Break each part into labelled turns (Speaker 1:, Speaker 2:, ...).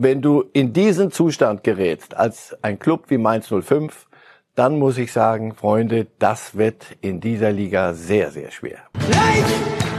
Speaker 1: wenn du in diesen Zustand gerätst, als ein Club wie Mainz 05, dann muss ich sagen, Freunde, das wird in dieser Liga sehr, sehr schwer. Life!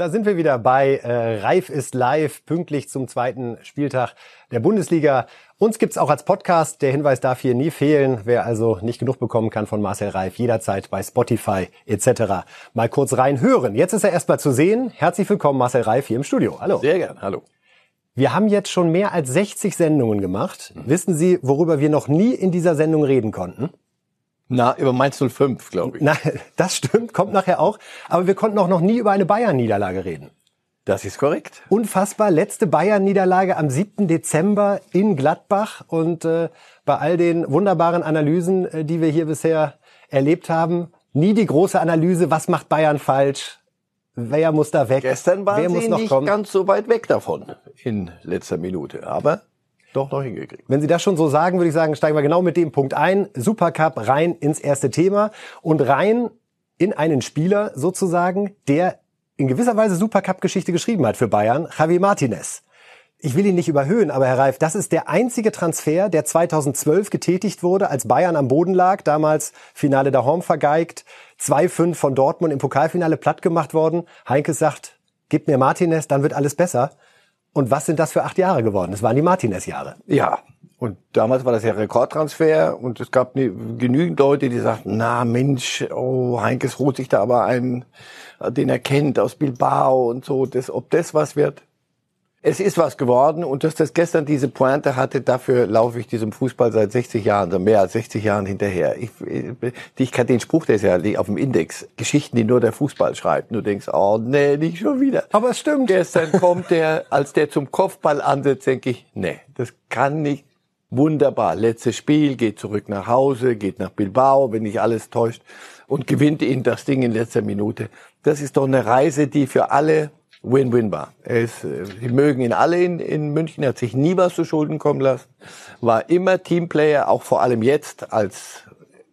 Speaker 2: Da sind wir wieder bei äh, Reif ist live, pünktlich zum zweiten Spieltag der Bundesliga. Uns gibt's auch als Podcast. Der Hinweis darf hier nie fehlen. Wer also nicht genug bekommen kann von Marcel Reif, jederzeit bei Spotify etc. Mal kurz reinhören. Jetzt ist er erstmal zu sehen. Herzlich willkommen, Marcel Reif, hier im Studio. Hallo.
Speaker 1: Sehr gern, hallo.
Speaker 2: Wir haben jetzt schon mehr als 60 Sendungen gemacht. Mhm. Wissen Sie, worüber wir noch nie in dieser Sendung reden konnten?
Speaker 1: Na, über Mainz 05, glaube ich.
Speaker 2: Na, das stimmt, kommt nachher auch. Aber wir konnten auch noch nie über eine Bayern-Niederlage reden.
Speaker 1: Das ist korrekt.
Speaker 2: Unfassbar. Letzte Bayern-Niederlage am 7. Dezember in Gladbach. Und äh, bei all den wunderbaren Analysen, äh, die wir hier bisher erlebt haben, nie die große Analyse, was macht Bayern falsch? Wer muss da weg?
Speaker 1: Gestern waren
Speaker 2: Wer
Speaker 1: sie nicht kommen? ganz so weit weg davon in letzter Minute. Aber doch noch hingekriegt.
Speaker 2: Wenn Sie das schon so sagen, würde ich sagen, steigen wir genau mit dem Punkt ein. Supercup rein ins erste Thema und rein in einen Spieler sozusagen, der in gewisser Weise Supercup-Geschichte geschrieben hat für Bayern, Javi Martinez. Ich will ihn nicht überhöhen, aber Herr Reif, das ist der einzige Transfer, der 2012 getätigt wurde, als Bayern am Boden lag, damals Finale der Horn vergeigt, 2-5 von Dortmund im Pokalfinale platt gemacht worden. Heinke sagt, gib mir Martinez, dann wird alles besser. Und was sind das für acht Jahre geworden? Das waren die Martinez-Jahre.
Speaker 1: Ja. Und damals war das ja Rekordtransfer und es gab genügend Leute, die sagten, na Mensch, oh, Heinkes holt sich da aber einen, den er kennt aus Bilbao und so, das, ob das was wird es ist was geworden und dass das gestern diese Pointe hatte, dafür laufe ich diesem Fußball seit 60 Jahren, so mehr als 60 Jahren hinterher. Ich, ich kann den Spruch, der ist ja auf dem Index, Geschichten, die nur der Fußball schreibt. Und du denkst, oh nee, nicht schon wieder.
Speaker 2: Aber es stimmt.
Speaker 1: Gestern kommt der, als der zum Kopfball ansetzt, denke ich, nee, das kann nicht. Wunderbar. Letztes Spiel, geht zurück nach Hause, geht nach Bilbao, wenn nicht alles täuscht, und gewinnt ihn das Ding in letzter Minute. Das ist doch eine Reise, die für alle Win-Win war. Ist, äh, sie mögen ihn alle in, in München, hat sich nie was zu Schulden kommen lassen, war immer Teamplayer, auch vor allem jetzt, als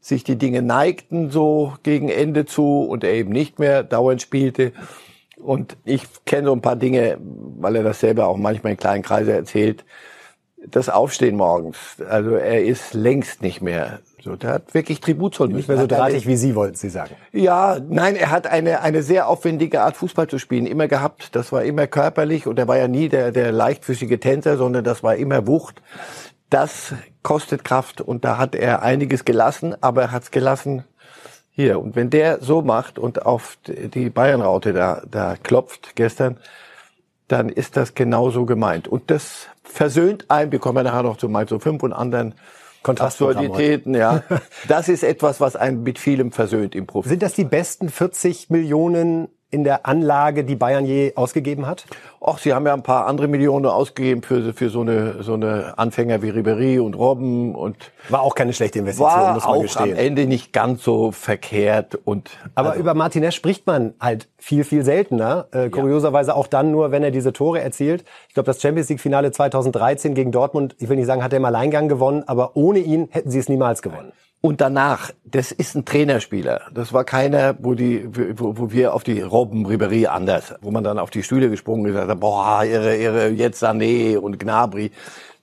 Speaker 1: sich die Dinge neigten so gegen Ende zu und er eben nicht mehr dauernd spielte. Und ich kenne so ein paar Dinge, weil er das selber auch manchmal in kleinen Kreisen erzählt. Das Aufstehen morgens, also er ist längst nicht mehr so, der hat wirklich Tribut zollen
Speaker 2: müssen. Nicht mehr so drahtig wie Sie, wollten Sie sagen.
Speaker 1: Ja, nein, er hat eine, eine sehr aufwendige Art Fußball zu spielen immer gehabt. Das war immer körperlich und er war ja nie der, der leichtfüßige Tänzer, sondern das war immer Wucht. Das kostet Kraft und da hat er einiges gelassen, aber er hat es gelassen hier. Und wenn der so macht und auf die Bayernraute da, da klopft gestern, dann ist das genauso gemeint. Und das versöhnt einen, wir kommen ja nachher noch zu Mainz 5 und anderen Absurditäten, ja. Das ist etwas, was einen mit vielem versöhnt im Profi.
Speaker 2: Sind das die besten 40 Millionen in der Anlage, die Bayern je ausgegeben hat?
Speaker 1: Ach, sie haben ja ein paar andere Millionen ausgegeben für, für so eine, so eine Anfänger wie Ribery und Robben und.
Speaker 2: War auch keine schlechte Investition,
Speaker 1: war
Speaker 2: muss man
Speaker 1: auch
Speaker 2: gestehen.
Speaker 1: am Ende nicht ganz so verkehrt und.
Speaker 2: Aber also, über Martinez spricht man halt viel, viel seltener. Äh, kurioserweise auch dann nur, wenn er diese Tore erzielt. Ich glaube, das Champions League Finale 2013 gegen Dortmund, ich will nicht sagen, hat er im Alleingang gewonnen, aber ohne ihn hätten sie es niemals gewonnen.
Speaker 1: Und danach, das ist ein Trainerspieler. Das war keiner, wo die, wo, wo wir auf die Robben Ribery anders, wo man dann auf die Stühle gesprungen ist, boah, ihre, ihre, jetzt Sané und Gnabry.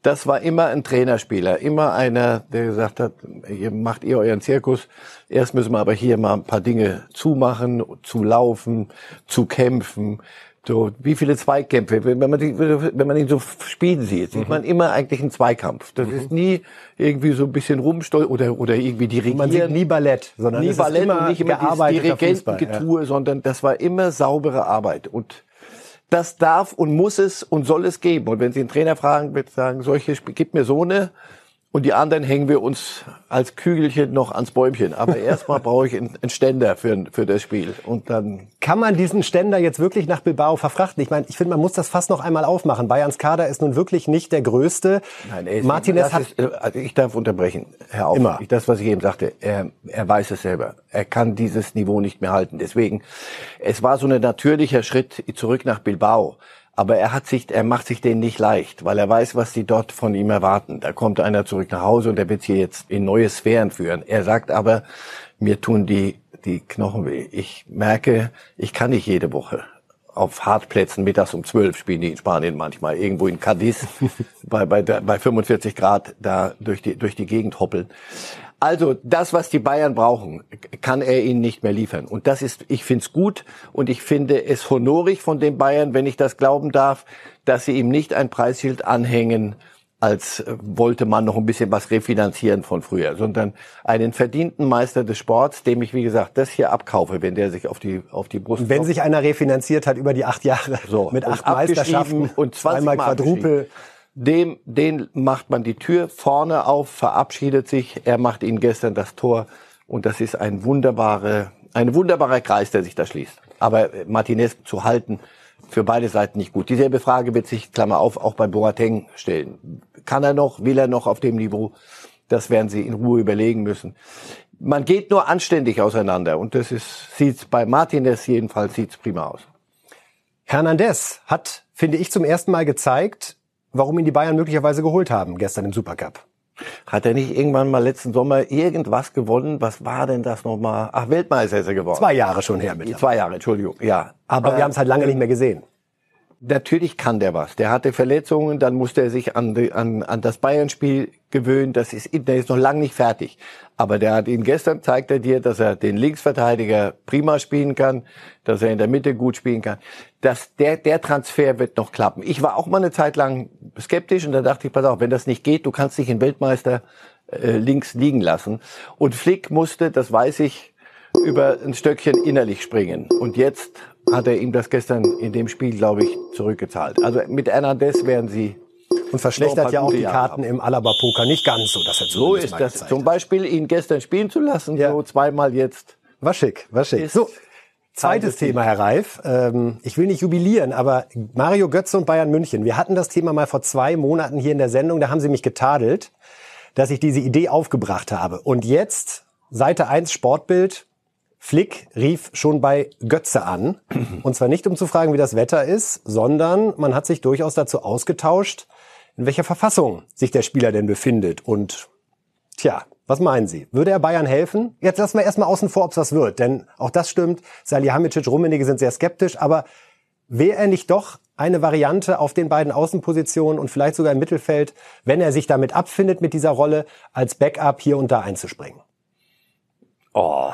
Speaker 1: Das war immer ein Trainerspieler, immer einer, der gesagt hat, ihr macht ihr euren Zirkus. Erst müssen wir aber hier mal ein paar Dinge zumachen, zu laufen, zu kämpfen. So, wie viele Zweikämpfe, wenn man, die, wenn man ihn so spielen sieht, sieht mhm. man immer eigentlich einen Zweikampf. Das mhm. ist nie irgendwie so ein bisschen rumstolz oder, oder irgendwie dirigieren.
Speaker 2: Man sieht nie Ballett, sondern
Speaker 1: nie Ballett
Speaker 2: immer
Speaker 1: nicht immer
Speaker 2: Dirigentengetue,
Speaker 1: ja. sondern das war immer saubere Arbeit. Und das darf und muss es und soll es geben. Und wenn Sie einen Trainer fragen, wird sagen, solche, gib mir so eine, und die anderen hängen wir uns als Kügelchen noch ans Bäumchen. Aber erstmal brauche ich einen Ständer für, für das Spiel. Und dann
Speaker 2: kann man diesen Ständer jetzt wirklich nach Bilbao verfrachten? Ich meine, ich finde, man muss das fast noch einmal aufmachen. Bayerns Kader ist nun wirklich nicht der größte.
Speaker 1: Nein, er ist, Martinez hat ist, also ich darf unterbrechen, Herr Auf. Immer. Das, was ich eben sagte, er, er weiß es selber. Er kann dieses Niveau nicht mehr halten. Deswegen, es war so ein natürlicher Schritt zurück nach Bilbao. Aber er hat sich, er macht sich den nicht leicht, weil er weiß, was die dort von ihm erwarten. Da kommt einer zurück nach Hause und der wird sie jetzt in neue Sphären führen. Er sagt aber, mir tun die, die Knochen weh. Ich merke, ich kann nicht jede Woche auf Hartplätzen mittags um zwölf spielen die in Spanien manchmal irgendwo in Cadiz bei, bei, bei 45 Grad da durch die, durch die Gegend hoppeln. Also das, was die Bayern brauchen, kann er ihnen nicht mehr liefern. Und das ist, ich finde es gut und ich finde es honorig von den Bayern, wenn ich das glauben darf, dass sie ihm nicht ein Preisschild anhängen, als äh, wollte man noch ein bisschen was refinanzieren von früher, sondern einen verdienten Meister des Sports, dem ich, wie gesagt, das hier abkaufe, wenn der sich auf die, auf die Brust...
Speaker 2: Wenn sich einer refinanziert hat über die acht Jahre,
Speaker 1: so,
Speaker 2: mit acht Meisterschaften und zweimal Quadrupel
Speaker 1: dem, den macht man die Tür vorne auf, verabschiedet sich. Er macht ihnen gestern das Tor und das ist ein wunderbare, ein wunderbarer Kreis, der sich da schließt. Aber Martinez zu halten, für beide Seiten nicht gut. Dieselbe Frage wird sich, Klammer auf, auch bei Boateng stellen. Kann er noch, will er noch auf dem Niveau? Das werden sie in Ruhe überlegen müssen. Man geht nur anständig auseinander und das ist, sieht's bei Martinez jedenfalls sieht's prima aus.
Speaker 2: Hernandez hat, finde ich, zum ersten Mal gezeigt, warum ihn die Bayern möglicherweise geholt haben gestern im Supercup.
Speaker 1: Hat er nicht irgendwann mal letzten Sommer irgendwas gewonnen? Was war denn das nochmal? Ach, Weltmeister ist er geworden.
Speaker 2: Zwei Jahre schon her mit.
Speaker 1: Zwei Jahre, Entschuldigung, ja.
Speaker 2: Aber, Aber wir haben es halt lange nicht mehr gesehen.
Speaker 1: Natürlich kann der was. Der hatte Verletzungen, dann musste er sich an, an, an das Bayern-Spiel gewöhnen. Das ist, der ist noch lange nicht fertig. Aber der hat ihn gestern zeigt er dir, dass er den Linksverteidiger prima spielen kann, dass er in der Mitte gut spielen kann. Dass der, der Transfer wird noch klappen. Ich war auch mal eine Zeit lang skeptisch und da dachte ich, pass auf, wenn das nicht geht, du kannst dich in Weltmeister äh, links liegen lassen. Und Flick musste, das weiß ich, über ein Stöckchen innerlich springen. Und jetzt hat er ihm das gestern in dem Spiel, glaube ich, zurückgezahlt. Also mit Hernandez werden sie
Speaker 2: und verschlechtert ja auch die Karten im Alaba-Poker nicht ganz so.
Speaker 1: Dass er so ist das. Zum Beispiel ihn gestern spielen zu lassen, ja. so zweimal jetzt.
Speaker 2: War schick, war schick. So, zweites Thema, Herr Reif. Ähm, ich will nicht jubilieren, aber Mario Götze und Bayern München. Wir hatten das Thema mal vor zwei Monaten hier in der Sendung. Da haben Sie mich getadelt, dass ich diese Idee aufgebracht habe. Und jetzt, Seite 1 Sportbild, Flick rief schon bei Götze an. Und zwar nicht, um zu fragen, wie das Wetter ist, sondern man hat sich durchaus dazu ausgetauscht, in welcher Verfassung sich der Spieler denn befindet. Und tja, was meinen Sie? Würde er Bayern helfen? Jetzt lassen wir erstmal außen vor, ob es das wird. Denn auch das stimmt. Salihamidzic, Rummenigge sind sehr skeptisch. Aber wäre er nicht doch eine Variante auf den beiden Außenpositionen und vielleicht sogar im Mittelfeld, wenn er sich damit abfindet mit dieser Rolle, als Backup hier und da einzuspringen?
Speaker 1: Oh,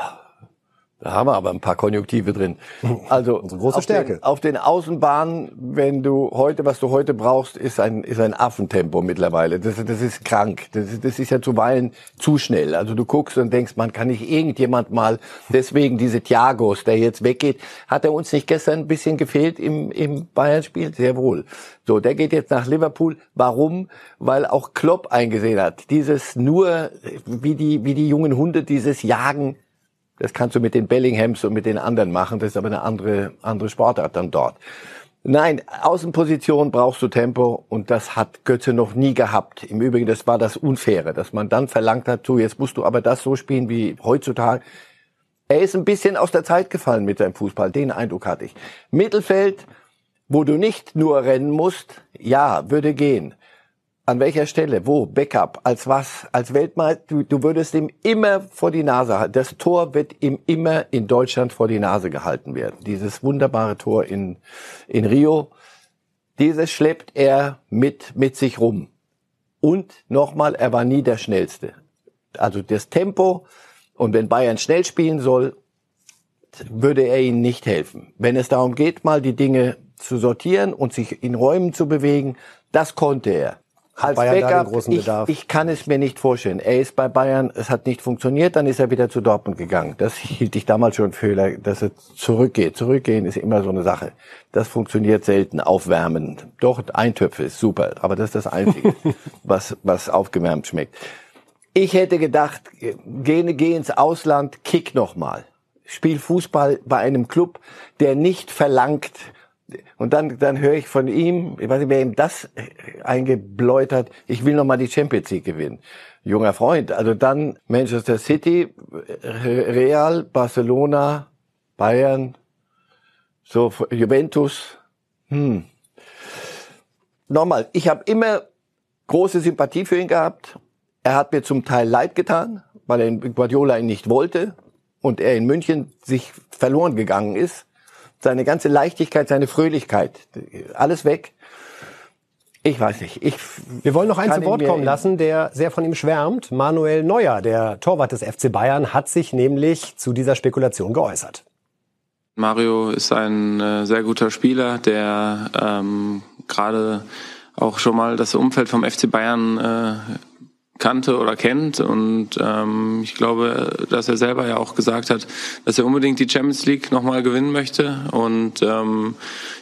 Speaker 1: da haben wir aber ein paar Konjunktive drin. Also
Speaker 2: Unsere große
Speaker 1: auf
Speaker 2: Stärke.
Speaker 1: Den, auf den Außenbahnen, wenn du heute, was du heute brauchst, ist ein ist ein Affentempo mittlerweile. Das, das ist krank. Das, das ist ja zuweilen zu schnell. Also du guckst und denkst, man kann nicht irgendjemand mal. Deswegen diese Thiagos, der jetzt weggeht, hat er uns nicht gestern ein bisschen gefehlt im im Bayern-Spiel? Sehr wohl. So, der geht jetzt nach Liverpool. Warum? Weil auch Klopp eingesehen hat. Dieses nur wie die wie die jungen Hunde dieses Jagen das kannst du mit den Bellinghams und mit den anderen machen. Das ist aber eine andere, andere Sportart dann dort. Nein, Außenposition brauchst du Tempo und das hat Götze noch nie gehabt. Im Übrigen, das war das Unfaire, dass man dann verlangt hat, so jetzt musst du aber das so spielen wie heutzutage. Er ist ein bisschen aus der Zeit gefallen mit seinem Fußball, den Eindruck hatte ich. Mittelfeld, wo du nicht nur rennen musst, ja, würde gehen. An welcher Stelle? Wo? Backup? Als was? Als Weltmeister? Du, du würdest ihm immer vor die Nase halten. Das Tor wird ihm immer in Deutschland vor die Nase gehalten werden. Dieses wunderbare Tor in, in Rio. Dieses schleppt er mit, mit sich rum. Und nochmal, er war nie der Schnellste. Also das Tempo. Und wenn Bayern schnell spielen soll, würde er ihnen nicht helfen. Wenn es darum geht, mal die Dinge zu sortieren und sich in Räumen zu bewegen, das konnte er als Bayern Backup, großen ich, Bedarf. ich kann es mir nicht vorstellen. Er ist bei Bayern, es hat nicht funktioniert, dann ist er wieder zu Dortmund gegangen. Das hielt ich damals schon für, dass er zurückgeht. Zurückgehen ist immer so eine Sache. Das funktioniert selten, aufwärmen. Doch, Eintöpfe ist super, aber das ist das Einzige, was, was aufgewärmt schmeckt. Ich hätte gedacht, geh, geh ins Ausland, kick nochmal. Spiel Fußball bei einem Club, der nicht verlangt, und dann, dann höre ich von ihm, ich weiß nicht, wer ihm das eingebläut hat, ich will nochmal die Champions League gewinnen. Junger Freund, also dann Manchester City, Real, Barcelona, Bayern, so Juventus. Hm. nochmal, ich habe immer große Sympathie für ihn gehabt. Er hat mir zum Teil leid getan, weil er in Guardiola ihn nicht wollte und er in München sich verloren gegangen ist. Seine ganze Leichtigkeit, seine Fröhlichkeit, alles weg. Ich weiß nicht. Ich
Speaker 2: Wir wollen noch einen zu Wort kommen lassen, der sehr von ihm schwärmt. Manuel Neuer, der Torwart des FC Bayern, hat sich nämlich zu dieser Spekulation geäußert.
Speaker 3: Mario ist ein äh, sehr guter Spieler, der ähm, gerade auch schon mal das Umfeld vom FC Bayern äh, kannte oder kennt. Und ähm, ich glaube, dass er selber ja auch gesagt hat, dass er unbedingt die Champions League nochmal gewinnen möchte. Und ähm,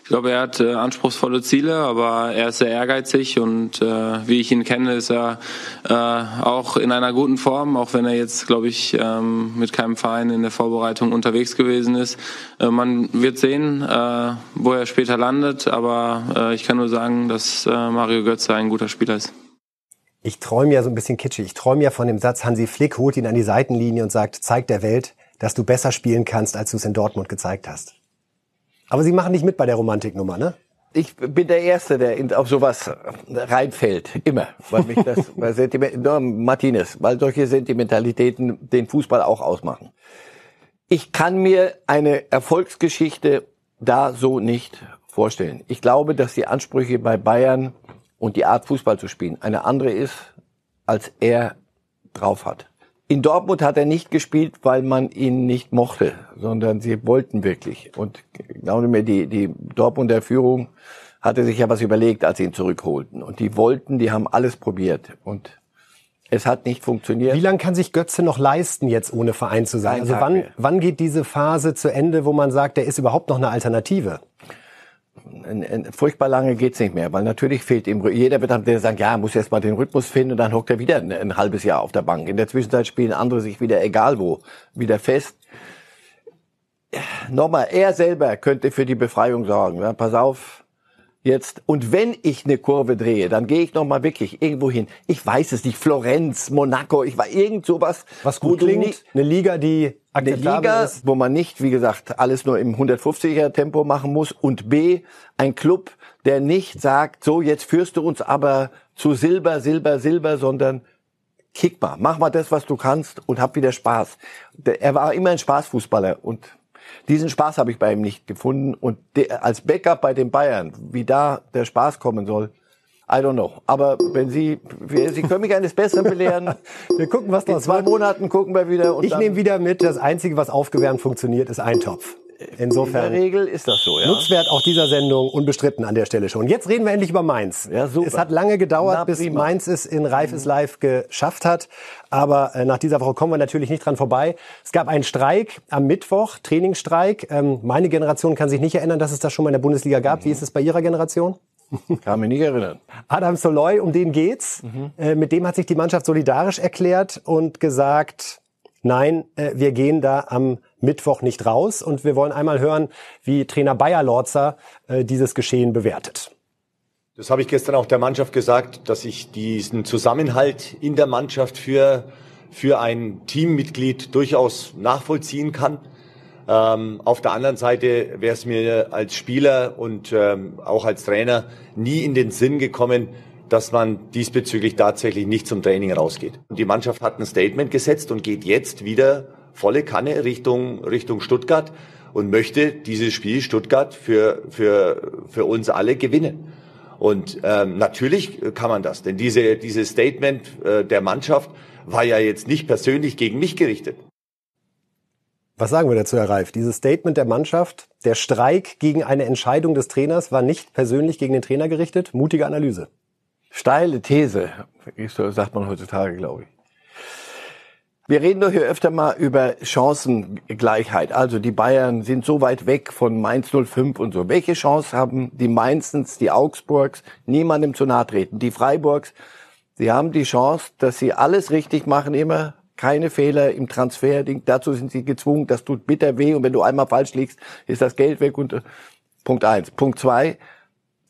Speaker 3: ich glaube, er hat äh, anspruchsvolle Ziele, aber er ist sehr ehrgeizig und äh, wie ich ihn kenne, ist er äh, auch in einer guten Form, auch wenn er jetzt, glaube ich, ähm, mit keinem Verein in der Vorbereitung unterwegs gewesen ist. Äh, man wird sehen, äh, wo er später landet, aber äh, ich kann nur sagen, dass äh, Mario Götze ein guter Spieler ist
Speaker 2: ich träume ja so ein bisschen kitschig. Ich träume ja von dem Satz, Hansi Flick holt ihn an die Seitenlinie und sagt, zeig der Welt, dass du besser spielen kannst, als du es in Dortmund gezeigt hast. Aber Sie machen nicht mit bei der Romantiknummer, ne?
Speaker 1: Ich bin der Erste, der auf sowas reinfällt. Immer. Weil mich das, weil Sentiment, no, Martinez, weil solche Sentimentalitäten den Fußball auch ausmachen. Ich kann mir eine Erfolgsgeschichte da so nicht vorstellen. Ich glaube, dass die Ansprüche bei Bayern und die Art Fußball zu spielen eine andere ist, als er drauf hat. In Dortmund hat er nicht gespielt, weil man ihn nicht mochte, sondern sie wollten wirklich. Und glaube mir, die, die Dortmunder Führung hatte sich ja was überlegt, als sie ihn zurückholten. Und die wollten, die haben alles probiert. Und es hat nicht funktioniert.
Speaker 2: Wie lange kann sich Götze noch leisten, jetzt ohne Verein zu sein? also wann, wann geht diese Phase zu Ende, wo man sagt, der ist überhaupt noch eine Alternative?
Speaker 1: Furchtbar lange geht's nicht mehr, weil natürlich fehlt ihm, jeder wird dann sagen, ja, muss erst mal den Rhythmus finden und dann hockt er wieder ein, ein, halbes Jahr auf der Bank. In der Zwischenzeit spielen andere sich wieder egal wo, wieder fest. Nochmal, er selber könnte für die Befreiung sorgen. Ja, pass auf, jetzt. Und wenn ich eine Kurve drehe, dann gehe ich noch mal wirklich irgendwo hin. Ich weiß es nicht, Florenz, Monaco, ich war irgend sowas.
Speaker 2: Was gut klingt, nicht,
Speaker 1: eine Liga, die eine Liga, ist. wo man nicht, wie gesagt, alles nur im 150er Tempo machen muss. Und B, ein Club, der nicht sagt, so, jetzt führst du uns aber zu Silber, Silber, Silber, sondern kick mal, mach mal das, was du kannst und hab wieder Spaß. Er war immer ein Spaßfußballer und diesen Spaß habe ich bei ihm nicht gefunden. Und als Backup bei den Bayern, wie da der Spaß kommen soll, I don't know. Aber wenn Sie, Sie können mich eines Besseren belehren.
Speaker 2: wir gucken, was
Speaker 1: In zwei wird. Monaten gucken wir wieder.
Speaker 2: Und ich nehme wieder mit, das Einzige, was aufgewärmt funktioniert, ist Eintopf. Insofern.
Speaker 1: In der Regel ist das so, ja.
Speaker 2: Nutzwert auch dieser Sendung unbestritten an der Stelle schon. Jetzt reden wir endlich über Mainz. Ja, super. Es hat lange gedauert, Na, bis Mainz es in Reif ist live geschafft hat. Aber äh, nach dieser Woche kommen wir natürlich nicht dran vorbei. Es gab einen Streik am Mittwoch, Trainingsstreik. Ähm, meine Generation kann sich nicht erinnern, dass es das schon mal in der Bundesliga gab. Mhm. Wie ist es bei Ihrer Generation?
Speaker 1: Kann mich nicht erinnern.
Speaker 2: Adam Soloy, um den geht's. Mhm. Äh, mit dem hat sich die Mannschaft solidarisch erklärt und gesagt, nein, äh, wir gehen da am Mittwoch nicht raus. Und wir wollen einmal hören, wie Trainer Bayer Lorzer äh, dieses Geschehen bewertet.
Speaker 4: Das habe ich gestern auch der Mannschaft gesagt, dass ich diesen Zusammenhalt in der Mannschaft für, für ein Teammitglied durchaus nachvollziehen kann. Ähm, auf der anderen Seite wäre es mir als Spieler und ähm, auch als Trainer nie in den Sinn gekommen, dass man diesbezüglich tatsächlich nicht zum Training rausgeht. Die Mannschaft hat ein Statement gesetzt und geht jetzt wieder volle Kanne Richtung, Richtung Stuttgart und möchte dieses Spiel Stuttgart für, für, für uns alle gewinnen. Und ähm, natürlich kann man das, denn diese, dieses Statement äh, der Mannschaft war ja jetzt nicht persönlich gegen mich gerichtet.
Speaker 2: Was sagen wir dazu, Herr Reif? Dieses Statement der Mannschaft, der Streik gegen eine Entscheidung des Trainers war nicht persönlich gegen den Trainer gerichtet. Mutige Analyse.
Speaker 1: Steile These, sagt man heutzutage, glaube ich. Wir reden doch hier öfter mal über Chancengleichheit. Also die Bayern sind so weit weg von Mainz 05 und so. Welche Chance haben die Mainzens, die Augsburgs, niemandem zu nahe treten? Die Freiburgs, sie haben die Chance, dass sie alles richtig machen immer, keine Fehler im Transfer. Dazu sind sie gezwungen. Das tut bitter weh. Und wenn du einmal falsch liegst, ist das Geld weg. Und äh, Punkt eins. Punkt zwei,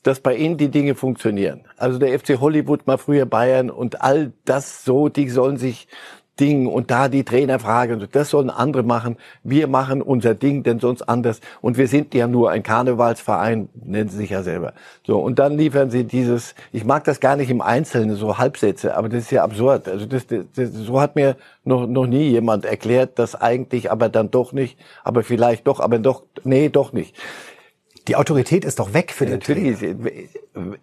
Speaker 1: dass bei ihnen die Dinge funktionieren. Also der FC Hollywood, mal früher Bayern und all das so, die sollen sich Ding und da die Trainerfrage und das sollen andere machen. Wir machen unser Ding, denn sonst anders. Und wir sind ja nur ein Karnevalsverein, nennen sie sich ja selber. So und dann liefern sie dieses. Ich mag das gar nicht im Einzelnen so Halbsätze, aber das ist ja absurd. Also das, das, das so hat mir noch noch nie jemand erklärt, dass eigentlich, aber dann doch nicht, aber vielleicht doch, aber doch, nee, doch nicht.
Speaker 2: Die Autorität ist doch weg für den
Speaker 1: Natürlich,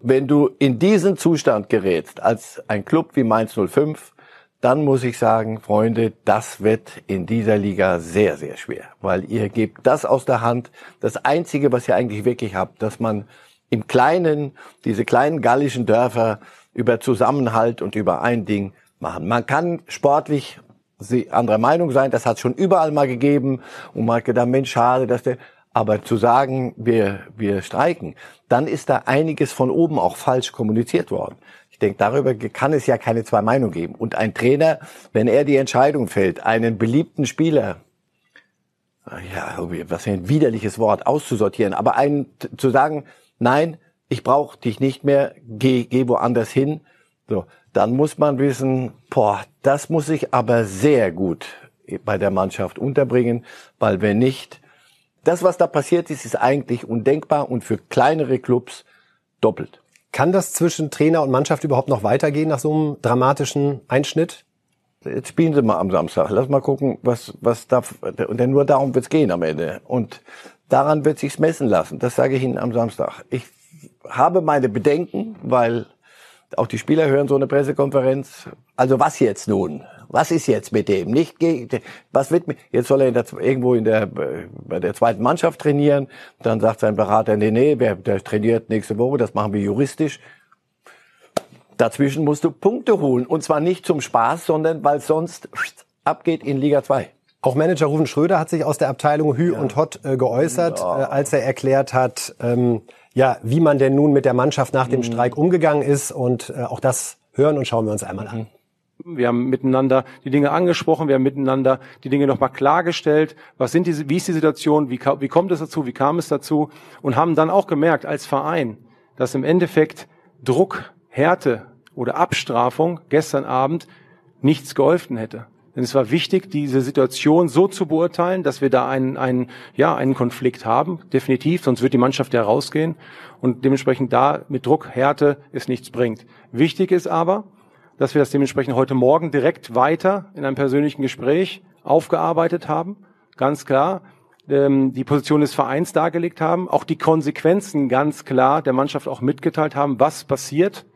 Speaker 1: wenn du in diesen Zustand gerätst, als ein Club wie Mainz 05, dann muss ich sagen, Freunde, das wird in dieser Liga sehr, sehr schwer, weil ihr gebt das aus der Hand. Das Einzige, was ihr eigentlich wirklich habt, dass man im Kleinen, diese kleinen gallischen Dörfer über Zusammenhalt und über ein Ding machen. Man kann sportlich anderer Meinung sein, das hat es schon überall mal gegeben. Und man hat gedacht, Mensch, schade, dass der, aber zu sagen, wir, wir streiken, dann ist da einiges von oben auch falsch kommuniziert worden. Ich denke, darüber kann es ja keine zwei Meinungen geben. Und ein Trainer, wenn er die Entscheidung fällt, einen beliebten Spieler, ja, was für ein widerliches Wort, auszusortieren, aber einen zu sagen, nein, ich brauche dich nicht mehr, geh, geh woanders hin, so, dann muss man wissen, boah, das muss ich aber sehr gut bei der Mannschaft unterbringen, weil wenn nicht, das, was da passiert ist, ist eigentlich undenkbar und für kleinere Clubs doppelt.
Speaker 2: Kann das zwischen Trainer und Mannschaft überhaupt noch weitergehen nach so einem dramatischen Einschnitt?
Speaker 1: Jetzt spielen sie mal am Samstag. Lass mal gucken, was, was da, denn nur darum wird's gehen am Ende. Und daran wird sich's messen lassen. Das sage ich Ihnen am Samstag. Ich habe meine Bedenken, weil auch die Spieler hören so eine Pressekonferenz. Also was jetzt nun? Was ist jetzt mit dem? Nicht was wird jetzt soll er in der, irgendwo in der bei der zweiten Mannschaft trainieren. Dann sagt sein Berater, nee, nee, der, der trainiert nächste Woche, das machen wir juristisch. Dazwischen musst du Punkte holen und zwar nicht zum Spaß, sondern weil sonst abgeht in Liga 2.
Speaker 2: Auch Manager Rufen Schröder hat sich aus der Abteilung Hü ja. und Hott äh, geäußert, ja. äh, als er erklärt hat, ähm, ja, wie man denn nun mit der Mannschaft nach dem mhm. Streik umgegangen ist. Und äh, auch das hören und schauen wir uns einmal an.
Speaker 5: Wir haben miteinander die Dinge angesprochen, wir haben miteinander die Dinge nochmal klargestellt. Was sind diese, wie ist die Situation, wie, wie kommt es dazu, wie kam es dazu? Und haben dann auch gemerkt als Verein, dass im Endeffekt Druck, Härte oder Abstrafung gestern Abend nichts geholfen hätte. Denn es war wichtig, diese Situation so zu beurteilen, dass wir da einen, einen, ja, einen Konflikt haben, definitiv, sonst wird die Mannschaft ja rausgehen und dementsprechend da mit Druck, Härte es nichts bringt. Wichtig ist aber, dass wir das dementsprechend heute Morgen direkt weiter in einem persönlichen Gespräch aufgearbeitet haben. Ganz klar, ähm, die Position des Vereins dargelegt haben, auch die Konsequenzen ganz klar der Mannschaft auch mitgeteilt haben, was passiert,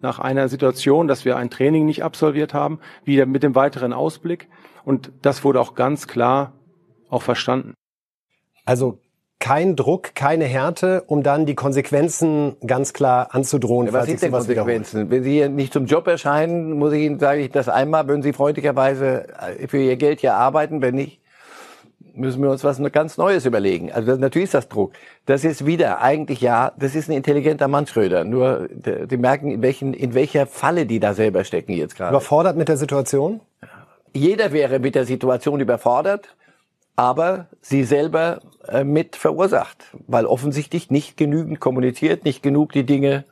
Speaker 5: nach einer Situation, dass wir ein Training nicht absolviert haben, wieder mit dem weiteren Ausblick. Und das wurde auch ganz klar auch verstanden.
Speaker 2: Also kein Druck, keine Härte, um dann die Konsequenzen ganz klar anzudrohen.
Speaker 1: Was sind denn Konsequenzen? Wenn Sie hier nicht zum Job erscheinen, muss ich Ihnen sage ich das einmal, würden Sie freundlicherweise für Ihr Geld hier arbeiten, wenn nicht, müssen wir uns was ganz Neues überlegen. Also das, natürlich ist das Druck. Das ist wieder eigentlich ja, das ist ein intelligenter Mann Schröder. Nur die merken, in, welchen, in welcher Falle die da selber stecken jetzt gerade.
Speaker 2: Überfordert mit der Situation?
Speaker 1: Jeder wäre mit der Situation überfordert, aber sie selber äh, mit verursacht, weil offensichtlich nicht genügend kommuniziert, nicht genug die Dinge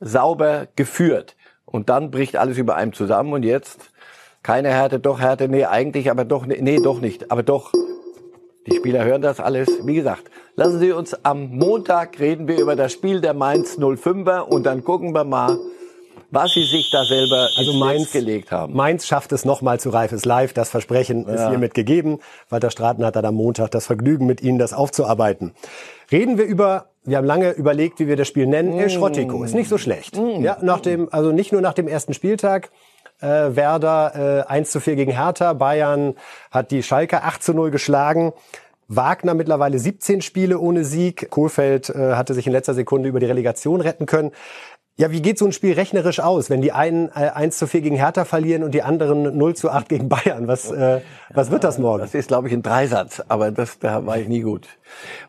Speaker 1: sauber geführt. Und dann bricht alles über einem zusammen und jetzt keine Härte, doch Härte, nee, eigentlich, aber doch, nee, doch nicht, aber doch die Spieler hören das alles. Wie gesagt, lassen Sie uns am Montag reden wir über das Spiel der Mainz 05er und dann gucken wir mal, was sie sich da selber also Mainz, gelegt haben.
Speaker 2: Mainz schafft es nochmal zu Reifes Live. Das Versprechen ja. ist hiermit gegeben. Walter Straten hat dann am Montag das Vergnügen, mit Ihnen das aufzuarbeiten. Reden wir über wir haben lange überlegt, wie wir das Spiel nennen. Mm. El Schrottico ist nicht so schlecht. Mm. Ja, nach dem, also nicht nur nach dem ersten Spieltag, äh, Werder äh, 1 zu 4 gegen Hertha. Bayern hat die Schalke 8 zu 0 geschlagen. Wagner mittlerweile 17 Spiele ohne Sieg. Kohlfeld äh, hatte sich in letzter Sekunde über die Relegation retten können. Ja, wie geht so ein Spiel rechnerisch aus, wenn die einen äh, 1 zu 4 gegen Hertha verlieren und die anderen 0 zu 8 gegen Bayern? Was, äh, was wird das morgen?
Speaker 1: Das ist, glaube ich, ein Dreisatz, aber das, da war ich nie gut.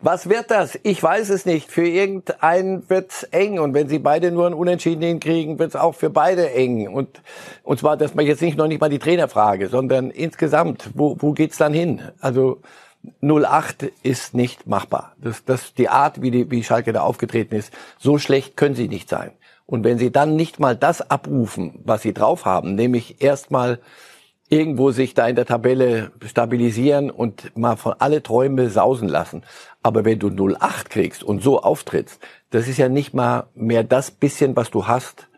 Speaker 1: Was wird das? Ich weiß es nicht. Für irgendeinen wird's eng und wenn sie beide nur einen Unentschieden hinkriegen, wird's auch für beide eng. Und, und zwar, dass man jetzt nicht noch nicht mal die Trainerfrage, sondern insgesamt, wo, wo geht's dann hin? Also 08 ist nicht machbar. Das, das, die Art, wie, die, wie Schalke da aufgetreten ist, so schlecht können sie nicht sein. Und wenn Sie dann nicht mal das abrufen, was Sie drauf haben, nämlich erstmal irgendwo sich da in der Tabelle stabilisieren und mal von alle Träume sausen lassen. Aber wenn du 0,8 kriegst und so auftrittst, das ist ja nicht mal mehr das bisschen, was du hast,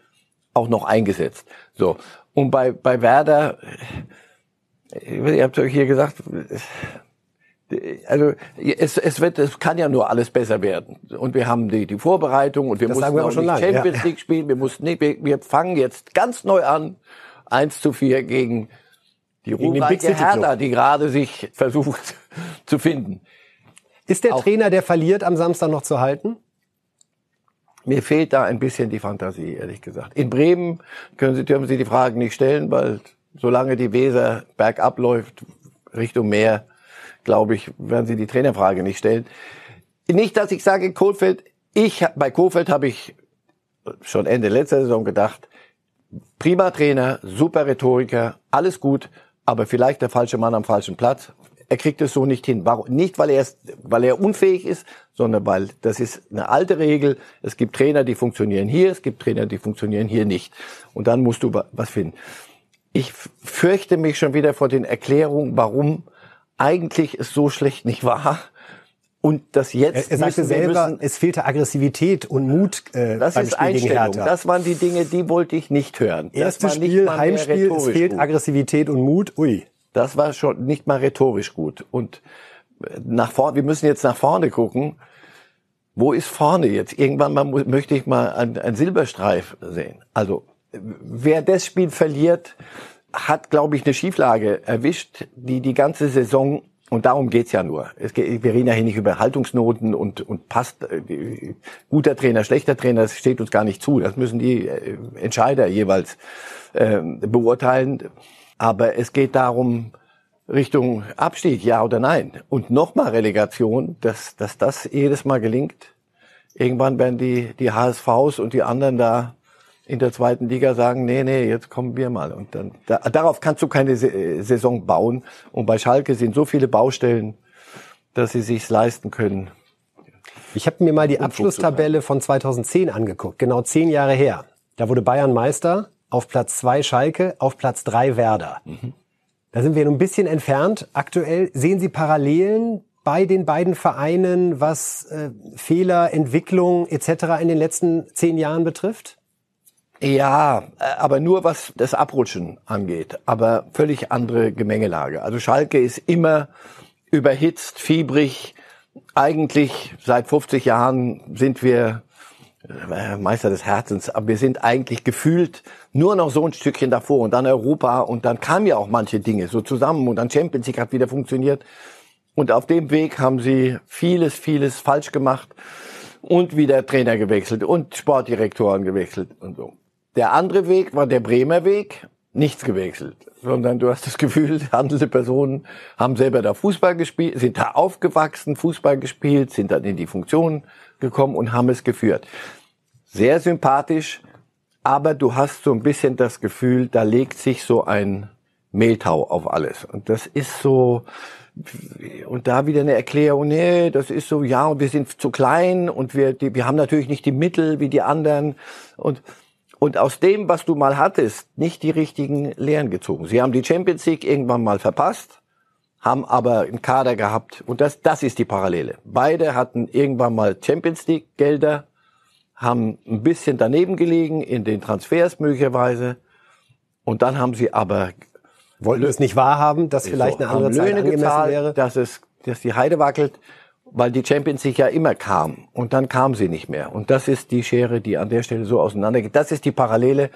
Speaker 1: auch noch eingesetzt. So. Und bei, bei Werder, ihr habt euch hier gesagt, also es, es wird, es kann ja nur alles besser werden. Und wir haben die, die Vorbereitung und wir
Speaker 2: Das
Speaker 1: mussten
Speaker 2: wir
Speaker 1: auch
Speaker 2: schon
Speaker 1: nicht
Speaker 2: lange,
Speaker 1: Champions
Speaker 2: ja.
Speaker 1: League spielen. Wir mussten nicht, wir, wir fangen jetzt ganz neu an. 1 zu 4 gegen die ruhmreiche. Hertha, die gerade sich versucht zu finden.
Speaker 2: Ist der
Speaker 1: Auch-
Speaker 2: Trainer, der verliert, am Samstag noch zu halten?
Speaker 1: Mir fehlt da ein bisschen die Fantasie, ehrlich gesagt. In Bremen können Sie, dürfen Sie die Fragen nicht stellen, weil solange die Weser bergab läuft, Richtung Meer, glaube ich, werden Sie die Trainerfrage nicht stellen. Nicht, dass ich sage, Kohlfeld, ich, bei Kohlfeld habe ich schon Ende letzter Saison gedacht, prima Trainer, super Rhetoriker, alles gut, aber vielleicht der falsche Mann am falschen Platz. Er kriegt es so nicht hin. Warum? Nicht, weil er, es- weil er unfähig ist, sondern weil das ist eine alte Regel. Es gibt Trainer, die funktionieren hier, es gibt Trainer, die funktionieren hier nicht. Und dann musst du wa- was finden. Ich fürchte mich schon wieder vor den Erklärungen, warum eigentlich es so schlecht nicht war. Und das jetzt
Speaker 2: Er, er sagte selber,
Speaker 1: müssen,
Speaker 2: es fehlte Aggressivität und Mut äh,
Speaker 1: das
Speaker 2: beim
Speaker 1: ist
Speaker 2: Spiel gegen
Speaker 1: Einstellung.
Speaker 2: Hertha.
Speaker 1: Das waren die Dinge, die wollte ich nicht hören.
Speaker 2: Erstes Spiel, Heimspiel, es fehlt
Speaker 1: gut.
Speaker 2: Aggressivität und Mut. Ui.
Speaker 1: Das war schon nicht mal rhetorisch gut. Und nach vorne, wir müssen jetzt nach vorne gucken. Wo ist vorne jetzt? Irgendwann mal möchte ich mal einen, einen Silberstreif sehen. Also, wer das Spiel verliert, hat, glaube ich, eine Schieflage erwischt, die die ganze Saison und darum geht's ja nur. Es geht, wir reden ja hier nicht über Haltungsnoten und, und passt äh, guter Trainer, schlechter Trainer, das steht uns gar nicht zu. Das müssen die äh, Entscheider jeweils ähm, beurteilen. Aber es geht darum, Richtung Abstieg, ja oder nein. Und nochmal Relegation, dass, dass das jedes Mal gelingt. Irgendwann werden die, die HSVs und die anderen da in der zweiten Liga sagen, nee, nee, jetzt kommen wir mal. Und dann, da, darauf kannst du keine äh, Saison bauen. Und bei Schalke sind so viele Baustellen, dass sie sich's leisten können.
Speaker 2: Ich habe mir mal die Abschlusstabelle von 2010 angeguckt, genau zehn Jahre her. Da wurde Bayern Meister, auf Platz zwei Schalke, auf Platz drei Werder. Da sind wir nun ein bisschen entfernt. Aktuell sehen Sie Parallelen bei den beiden Vereinen, was äh, Fehler, Entwicklung etc. in den letzten zehn Jahren betrifft?
Speaker 1: Ja, äh, aber nur was das Abrutschen angeht. Aber völlig andere Gemengelage. Also Schalke ist immer überhitzt, fiebrig. Eigentlich seit 50 Jahren sind wir äh, Meister des Herzens, aber wir sind eigentlich gefühlt nur noch so ein Stückchen davor und dann Europa und dann kamen ja auch manche Dinge so zusammen und dann Champions League hat wieder funktioniert. Und auf dem Weg haben sie vieles, vieles falsch gemacht und wieder Trainer gewechselt und Sportdirektoren gewechselt und so. Der andere Weg war der Bremer Weg, nichts gewechselt, sondern du hast das Gefühl, handelnde Personen haben selber da Fußball gespielt, sind da aufgewachsen, Fußball gespielt, sind dann in die Funktion gekommen und haben es geführt. Sehr sympathisch, aber du hast so ein bisschen das Gefühl, da legt sich so ein Mehltau auf alles. Und das ist so, und da wieder eine Erklärung, nee, das ist so, ja, und wir sind zu klein und wir, die, wir haben natürlich nicht die Mittel wie die anderen und, und aus dem, was du mal hattest, nicht die richtigen Lehren gezogen. Sie haben die Champions League irgendwann mal verpasst, haben aber einen Kader gehabt und das, das ist die Parallele. Beide hatten irgendwann mal Champions League Gelder, haben ein bisschen daneben gelegen in den Transfers möglicherweise und dann haben sie aber
Speaker 2: Wollten es nicht wahrhaben, dass vielleicht
Speaker 1: so,
Speaker 2: eine andere
Speaker 1: haben
Speaker 2: Zeit
Speaker 1: Löhne
Speaker 2: angemessen
Speaker 1: gezahlt,
Speaker 2: wäre?
Speaker 1: dass es, dass die Heide wackelt, weil die Champions League ja immer kam und dann kam sie nicht mehr. Und das ist die Schere, die an der Stelle so auseinandergeht. Das ist die Parallele.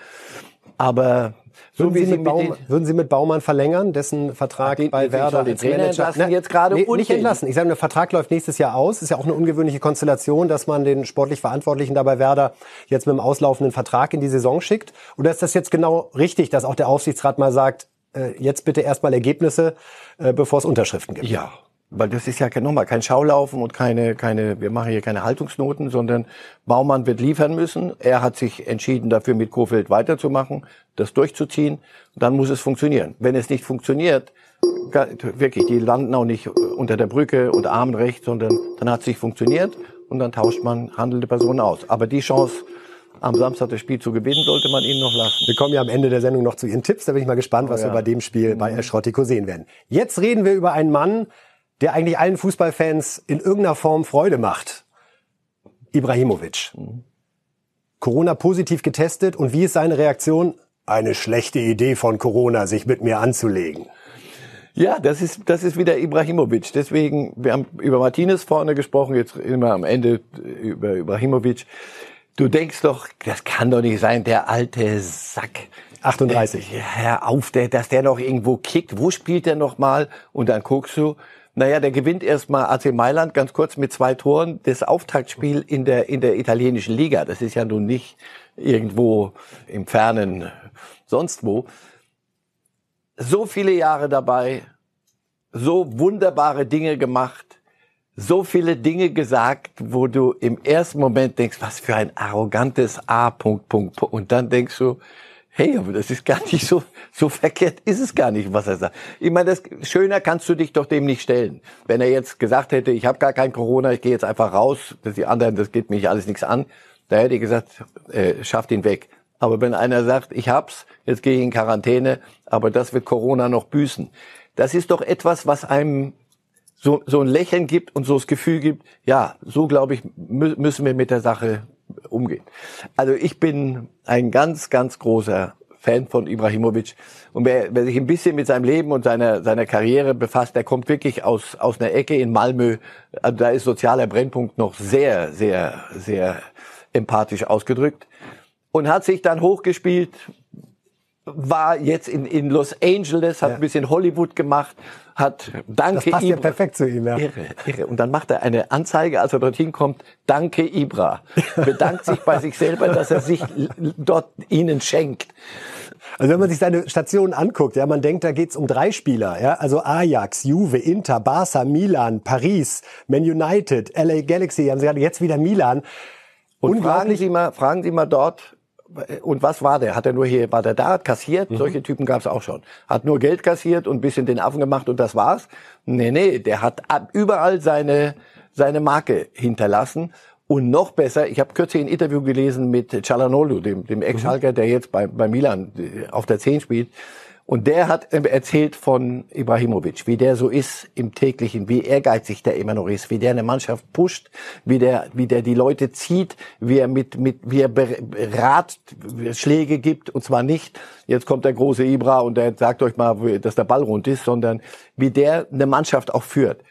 Speaker 1: Aber so
Speaker 2: Würden
Speaker 1: wie
Speaker 2: Sie, mit
Speaker 1: den,
Speaker 2: würden Sie mit Baumann verlegen, dessen Vertrag
Speaker 1: Den-
Speaker 2: bei Werder als
Speaker 1: Trainer
Speaker 2: Manager
Speaker 1: entlassen jetzt gerade
Speaker 2: nee, nicht entlassen. Ich sage, der Vertrag läuft nächstes Jahr aus. Ist ja auch eine ungewöhnliche Konstellation, dass man den sportlich Verantwortlichen da bei Werder jetzt mit dem auslaufenden Vertrag in die Saison schickt. Oder ist das jetzt genau richtig, dass auch der Aufsichtsrat mal sagt, äh, jetzt bitte erstmal Ergebnisse, äh, bevor es Unterschriften gibt?
Speaker 1: ja, weil das ist ja kein, nochmal kein Schaulaufen und keine, keine, wir machen hier keine Haltungsnoten, sondern Baumann wird liefern müssen. Er hat sich entschieden, dafür mit Kofeld weiterzumachen, das durchzuziehen. Dann muss es funktionieren. Wenn es nicht funktioniert, wirklich, die landen auch nicht unter der Brücke und Armen rechts, sondern dann hat es nicht funktioniert und dann tauscht man handelnde Personen aus. Aber die Chance am Samstag das Spiel zu gewinnen, sollte man ihn noch lassen.
Speaker 2: Wir kommen ja am Ende der Sendung noch zu Ihren Tipps. Da bin ich mal gespannt, was
Speaker 1: Oh ja.
Speaker 2: wir bei dem Spiel bei El Schrottico sehen werden. Jetzt reden wir über einen Mann, der eigentlich allen Fußballfans in irgendeiner Form Freude macht. Ibrahimovic. Corona positiv getestet und wie ist seine Reaktion? Eine schlechte Idee von Corona, sich mit mir anzulegen.
Speaker 1: Ja, das ist, das ist wieder Ibrahimovic. Deswegen, wir haben über Martinez vorne gesprochen, jetzt immer am Ende über Ibrahimovic. Du denkst doch, das kann doch nicht sein, der alte Sack.
Speaker 2: 38.
Speaker 1: Ja, Hör auf, der, dass der noch irgendwo kickt. Wo spielt der noch mal? Und dann guckst du, naja, der gewinnt erstmal AC Mailand ganz kurz mit zwei Toren das Auftaktspiel in der, in der italienischen Liga. Das ist ja nun nicht irgendwo im fernen sonst wo. So viele Jahre dabei, so wunderbare Dinge gemacht, so viele Dinge gesagt, wo du im ersten Moment denkst, was für ein arrogantes A, Punkt, Punkt, Punkt. Und dann denkst du, hey, aber das ist gar nicht so, so verkehrt ist es gar nicht, was er sagt. Ich meine, das, schöner kannst du dich doch dem nicht stellen. Wenn er jetzt gesagt hätte, ich habe gar kein Corona, ich gehe jetzt einfach raus, dass die anderen, das geht mich alles nichts an, da hätte ich gesagt, äh, schafft ihn weg. Aber wenn einer sagt, ich hab's, jetzt gehe ich in Quarantäne, aber das wird Corona noch büßen. Das ist doch etwas, was einem so, so ein Lächeln gibt und so das Gefühl gibt, ja, so glaube ich, mü müssen wir mit der Sache umgehen. Also ich bin ein ganz, ganz großer Fan von Ibrahimovic. Und wer, wer sich ein bisschen mit seinem Leben und seiner, seiner Karriere befasst, der kommt wirklich aus, aus einer Ecke in Malmö. Also da ist sozialer Brennpunkt noch sehr, sehr, sehr empathisch ausgedrückt. Und hat sich dann hochgespielt, war jetzt in, in Los Angeles, hat
Speaker 2: Ja.
Speaker 1: ein bisschen Hollywood gemacht, hat Danke
Speaker 2: Das passt ja
Speaker 1: Ibra-
Speaker 2: perfekt zu ihm, ja.
Speaker 1: Irre, irre. Und dann macht er eine Anzeige, als er dorthin kommt, Danke Ibra. Bedankt sich bei sich selber, dass er sich dort ihnen schenkt.
Speaker 2: Also wenn man sich seine Stationen anguckt, ja, man denkt, da geht's um drei Spieler, ja, also Ajax, Juve, Inter, Barca, Milan, Paris, Man United, LA Galaxy, haben sie gerade jetzt wieder Milan.
Speaker 1: Und fragen Sie mal, fragen Sie mal dort, und was war der? Hat er nur hier, war der da, hat kassiert? Solche Typen gab es auch schon. Hat nur Geld kassiert und ein bisschen den Affen gemacht und das war's? Nee, nee, der hat überall seine, seine Marke hinterlassen. Und noch besser, ich habe kürzlich ein Interview gelesen mit Cialanoglu, dem, dem Ex-Schalker, der jetzt bei, bei Milan äh, auf der 10 spielt. Und der hat erzählt von Ibrahimovic, wie der so ist im täglichen, wie ehrgeizig der immer noch ist, wie der eine Mannschaft pusht, wie der, wie der die Leute zieht, wie er mit, mit, wie er Ber- Ratschläge gibt, und zwar nicht, jetzt kommt der große Ibra und der sagt euch mal, dass der Ball rund ist, sondern wie der eine Mannschaft auch führt.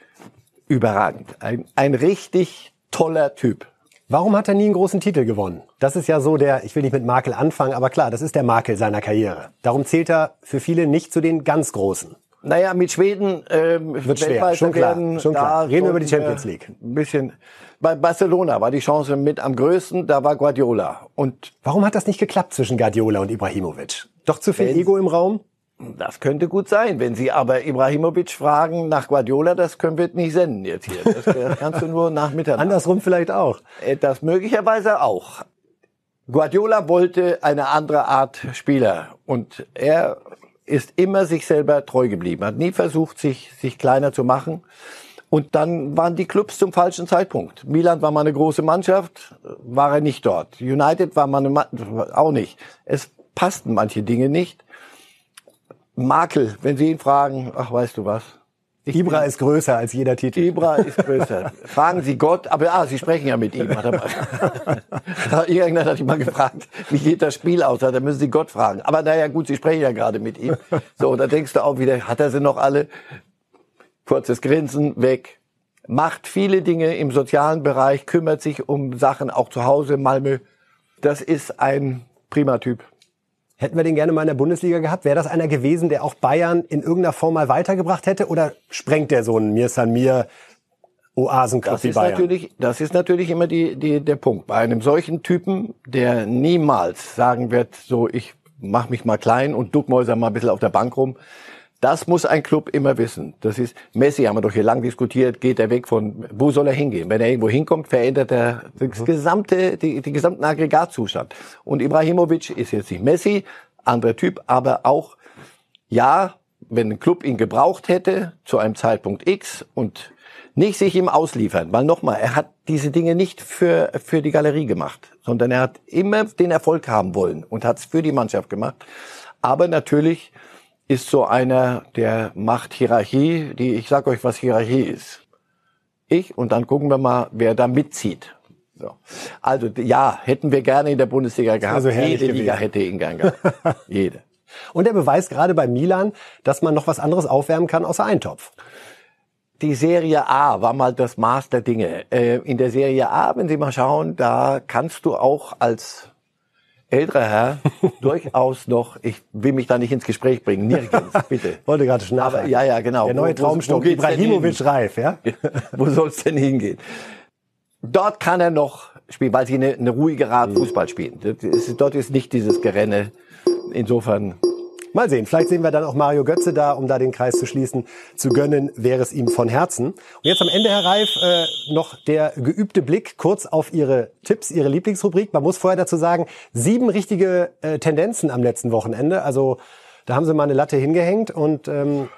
Speaker 1: Überragend. Ein, ein richtig toller Typ.
Speaker 2: Warum hat er nie einen großen Titel gewonnen? Das ist ja so der, ich will nicht mit Makel anfangen, aber klar, das ist der Makel seiner Karriere. Darum zählt er für viele nicht zu den ganz Großen.
Speaker 1: Naja, mit Schweden ähm,
Speaker 2: Wird schwer, schon klar,
Speaker 1: werden,
Speaker 2: schon klar. Reden wir über die Champions League.
Speaker 1: Ein bisschen. Bei Barcelona war die Chance mit am größten, da war Guardiola. Und
Speaker 2: Warum hat das nicht geklappt zwischen Guardiola und Ibrahimovic? Doch zu viel Ego im Raum?
Speaker 1: Das könnte gut sein. Wenn Sie aber Ibrahimovic fragen nach Guardiola, das können wir nicht senden jetzt hier. Das, das kannst du nur nach Mitternacht.
Speaker 2: Andersrum vielleicht auch.
Speaker 1: Äh, Das möglicherweise auch. Guardiola wollte eine andere Art Spieler und er ist immer sich selber treu geblieben, hat nie versucht, sich, sich kleiner zu machen. Und dann waren die Clubs zum falschen Zeitpunkt. Milan war mal eine große Mannschaft, war er nicht dort. United war mal eine Ma auch nicht. Es passten manche Dinge nicht. Makel, wenn Sie ihn fragen, ach, weißt du was?
Speaker 2: Ibra ist größer als jeder Titel.
Speaker 1: Ibra ist größer. Fragen Sie Gott, aber ah, Sie sprechen ja mit ihm. Hat er mal. Irgendjemand hat ihn mal gefragt, wie geht das Spiel aus? Da müssen Sie Gott fragen. Aber naja, gut, Sie sprechen ja gerade mit ihm. So, da denkst du auch wieder, hat er sie noch alle? Kurzes Grinsen, weg. Macht viele Dinge im sozialen Bereich, kümmert sich um Sachen auch zu Hause, Malmö. Das ist ein prima Typ.
Speaker 2: Hätten wir den gerne mal in der Bundesliga gehabt? Wäre das einer gewesen, der auch Bayern in irgendeiner Form mal weitergebracht hätte? Oder sprengt der so ein Mir San Mir Oasenclub
Speaker 1: Das ist
Speaker 2: Bayern?
Speaker 1: natürlich, das ist natürlich immer die, die, der Punkt. Bei einem solchen Typen, der niemals sagen wird, so ich mach mich mal klein und duckmäuser mal ein bisschen auf der Bank rum. Das muss ein Club immer wissen. Das ist, Messi haben wir doch hier lang diskutiert, geht er weg von, wo soll er hingehen? Wenn er irgendwo hinkommt, verändert er das gesamte, die, die gesamten Aggregatzustand. Und Ibrahimovic ist jetzt nicht Messi, anderer Typ, aber auch, ja, wenn ein Club ihn gebraucht hätte zu einem Zeitpunkt X und nicht sich ihm ausliefern, weil nochmal, er hat diese Dinge nicht für, für die Galerie gemacht, sondern er hat immer den Erfolg haben wollen und hat es für die Mannschaft gemacht. Aber natürlich ist so einer, der macht Hierarchie, die, ich sag euch, was Hierarchie ist. Ich und dann gucken wir mal, wer da mitzieht. So. Also ja, hätten wir gerne in der Bundesliga gehabt.
Speaker 2: Also
Speaker 1: Jede Liga
Speaker 2: gewesen.
Speaker 1: hätte ihn gern gehabt. Jede.
Speaker 2: Und er beweist gerade bei Milan, dass man noch was anderes aufwärmen kann außer Eintopf.
Speaker 1: Die Serie A war mal das Maß der Dinge. Äh, in der Serie A, wenn Sie mal schauen, da kannst du auch als älterer Herr durchaus noch, ich will mich da nicht ins Gespräch bringen, nirgends, bitte.
Speaker 2: Wollte gerade schon
Speaker 1: Aber,
Speaker 2: nachfragen.
Speaker 1: ja, ja, genau.
Speaker 2: Der neue Traumstock, Ibrahimovic reif, ja?
Speaker 1: Wo soll es denn hingehen? Dort kann er noch spielen, weil sie eine, eine ruhige Art Fußball spielen. Ist, dort ist nicht dieses Gerenne. Insofern,
Speaker 2: Mal sehen, vielleicht sehen wir dann auch Mario Götze da, um da den Kreis zu schließen. Zu gönnen wäre es ihm von Herzen. Und jetzt am Ende, Herr Reif, äh, noch der geübte Blick kurz auf Ihre Tipps, Ihre Lieblingsrubrik. Man muss vorher dazu sagen, sieben richtige äh, Tendenzen am letzten Wochenende. Also da haben Sie mal eine Latte hingehängt und ähm,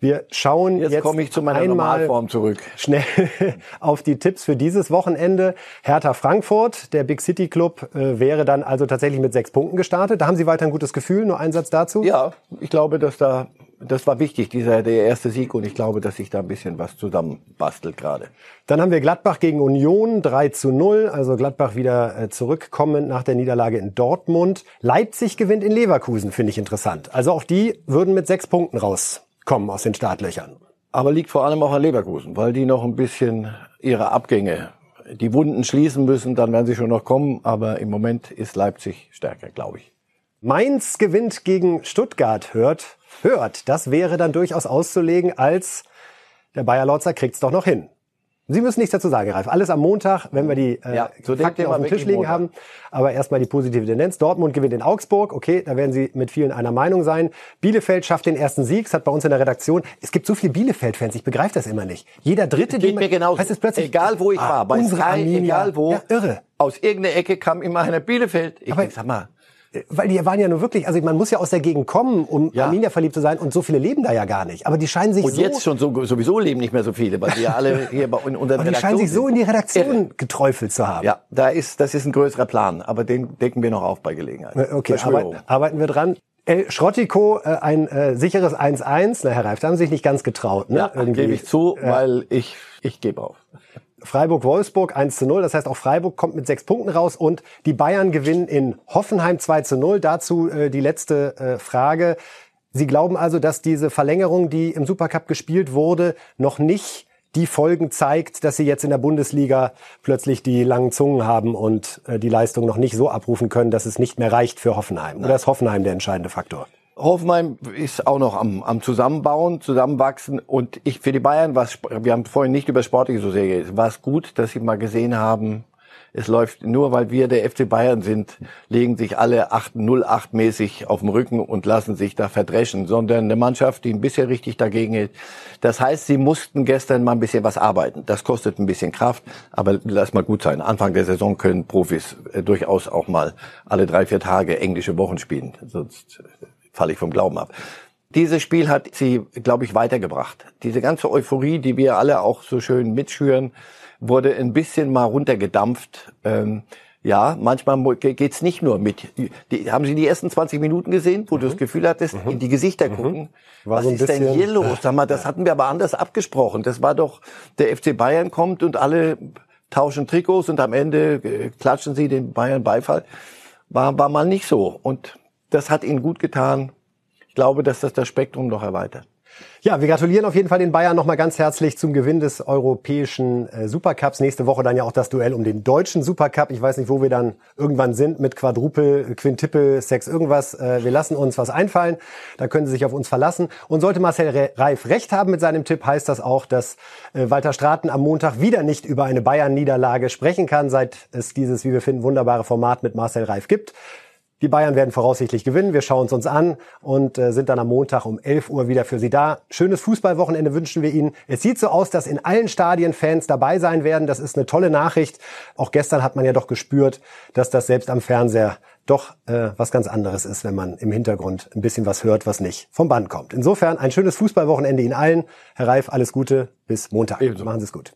Speaker 2: wir schauen
Speaker 1: jetzt,
Speaker 2: jetzt,
Speaker 1: komme ich zu meiner
Speaker 2: einmal
Speaker 1: Normalform zurück.
Speaker 2: schnell auf die Tipps für dieses Wochenende. Hertha Frankfurt, der Big City Club, äh, wäre dann also tatsächlich mit sechs Punkten gestartet. Da haben Sie weiter ein gutes Gefühl. Nur ein Satz dazu.
Speaker 1: Ja, ich glaube, dass da, das war wichtig, dieser, der erste Sieg. Und ich glaube, dass sich da ein bisschen was zusammenbastelt gerade.
Speaker 2: Dann haben wir Gladbach gegen Union 3 zu 0. Also Gladbach wieder äh, zurückkommend nach der Niederlage in Dortmund. Leipzig gewinnt in Leverkusen, finde ich interessant. Also auch die würden mit sechs Punkten rauskommen aus den Startlöchern.
Speaker 1: Aber liegt vor allem auch an Leverkusen, weil die noch ein bisschen ihre Abgänge, die Wunden schließen müssen, dann werden sie schon noch kommen. Aber im Moment ist Leipzig stärker, glaube ich.
Speaker 2: Mainz gewinnt gegen Stuttgart, hört, hört. Das wäre dann durchaus auszulegen als der Bayer Lorzer kriegt's doch noch hin. Sie müssen nichts dazu sagen, Ralf. Alles am Montag, wenn wir die äh,
Speaker 1: Ja, dem
Speaker 2: Fakten auf dem Tisch liegen
Speaker 1: Montag.
Speaker 2: haben. Aber erstmal die positive Tendenz. Dortmund gewinnt in Augsburg. Okay, da werden Sie mit vielen einer Meinung sein. Bielefeld schafft den ersten Sieg. Es hat bei uns in der Redaktion. Es gibt so viele Bielefeld-Fans. Ich begreife das immer nicht. Jeder Dritte,
Speaker 1: Geht mir genauso.
Speaker 2: heißt es plötzlich,
Speaker 1: egal wo ich
Speaker 2: ah,
Speaker 1: war, bei
Speaker 2: unsere
Speaker 1: Sky,
Speaker 2: Arminia.
Speaker 1: egal wo,
Speaker 2: Ja, irre.
Speaker 1: aus irgendeiner Ecke kam immer einer Bielefeld. Ich
Speaker 2: Aber-
Speaker 1: denk, sag mal,
Speaker 2: Weil die waren ja nur wirklich, also man muss ja aus der Gegend kommen, um
Speaker 1: Ja.
Speaker 2: Arminia verliebt zu sein. Und so viele leben da ja gar nicht. Aber die scheinen sich
Speaker 1: und
Speaker 2: so
Speaker 1: jetzt schon so, sowieso leben nicht mehr so viele, weil die ja alle hier bei in unseren
Speaker 2: Aber die scheinen sich so in die. Redaktion geträufelt zu haben.
Speaker 1: Ja, da ist, das ist ein größerer Plan, aber den decken wir noch auf bei Gelegenheit.
Speaker 2: Äh, Okay, arbeiten, arbeiten wir dran. El Schrottiko, äh, ein äh, sicheres 1-1. Na, Herr Reif, da haben Sie sich nicht ganz getraut. Ne?
Speaker 1: Ja, gebe ich zu,
Speaker 2: Ja.
Speaker 1: weil ich, ich gebe auf.
Speaker 2: Freiburg-Wolfsburg 1 zu 0. Das heißt, auch Freiburg kommt mit sechs Punkten raus und die Bayern gewinnen in Hoffenheim 2 zu 0. Dazu äh, die letzte äh, Frage. Sie glauben also, dass diese Verlängerung, die im Supercup gespielt wurde, noch nicht die Folgen zeigt, dass sie jetzt in der Bundesliga plötzlich die langen Zungen haben und äh, die Leistung noch nicht so abrufen können, dass es nicht mehr reicht für Hoffenheim. Oder ist Hoffenheim der entscheidende Faktor?
Speaker 1: Hoffenheim ist auch noch am, am Zusammenbauen, Zusammenwachsen und ich für die Bayern war wir haben vorhin nicht über Sportliche so sehr geredet, war es gut, dass sie mal gesehen haben, es läuft nur, weil wir der FC Bayern sind, legen sich alle 8-0-8 mäßig auf den Rücken und lassen sich da verdreschen, sondern eine Mannschaft, die ein bisschen richtig dagegen hält. Das heißt, sie mussten gestern mal ein bisschen was arbeiten. Das kostet ein bisschen Kraft, aber lass mal gut sein. Anfang der Saison können Profis äh, durchaus auch mal alle drei, vier Tage englische Wochen spielen. Sonst äh, falle ich vom Glauben ab. Dieses Spiel hat sie, glaube ich, weitergebracht. Diese ganze Euphorie, die wir alle auch so schön mitschüren, wurde ein bisschen mal runtergedampft. Ähm, ja, manchmal geht's nicht nur mit. Die, haben Sie die ersten 20 Minuten gesehen, wo du das Gefühl hattest, in die Gesichter gucken?
Speaker 2: War
Speaker 1: Was
Speaker 2: so
Speaker 1: ist denn hier los? Sag mal, das hatten wir aber anders abgesprochen. Das war doch, der FC Bayern kommt und alle tauschen Trikots und am Ende äh, klatschen sie den Bayern Beifall. War, war mal nicht so. Und das hat ihnen gut getan. Ich glaube, dass das das Spektrum noch erweitert.
Speaker 2: Ja, wir gratulieren auf jeden Fall den Bayern nochmal ganz herzlich zum Gewinn des europäischen äh, Supercups. Nächste Woche dann ja auch das Duell um den deutschen Supercup. Ich weiß nicht, wo wir dann irgendwann sind mit Quadrupel, Quintippel, Sex, irgendwas. Äh, wir lassen uns was einfallen. Da können Sie sich auf uns verlassen. Und sollte Marcel Re Reif recht haben mit seinem Tipp, heißt das auch, dass äh, Walter Straten am Montag wieder nicht über eine Bayern-Niederlage sprechen kann, seit es dieses, wie wir finden, wunderbare Format mit Marcel Reif gibt. Die Bayern werden voraussichtlich gewinnen. Wir schauen es uns an und äh, sind dann am Montag um 11 Uhr wieder für Sie da. Schönes Fußballwochenende wünschen wir Ihnen. Es sieht so aus, dass in allen Stadien Fans dabei sein werden. Das ist eine tolle Nachricht. Auch gestern hat man ja doch gespürt, dass das selbst am Fernseher doch äh, was ganz anderes ist, wenn man im Hintergrund ein bisschen was hört, was nicht vom Band kommt. Insofern ein schönes Fußballwochenende Ihnen allen. Herr Reif, alles Gute. Bis Montag. Ebenso. Machen Sie es gut.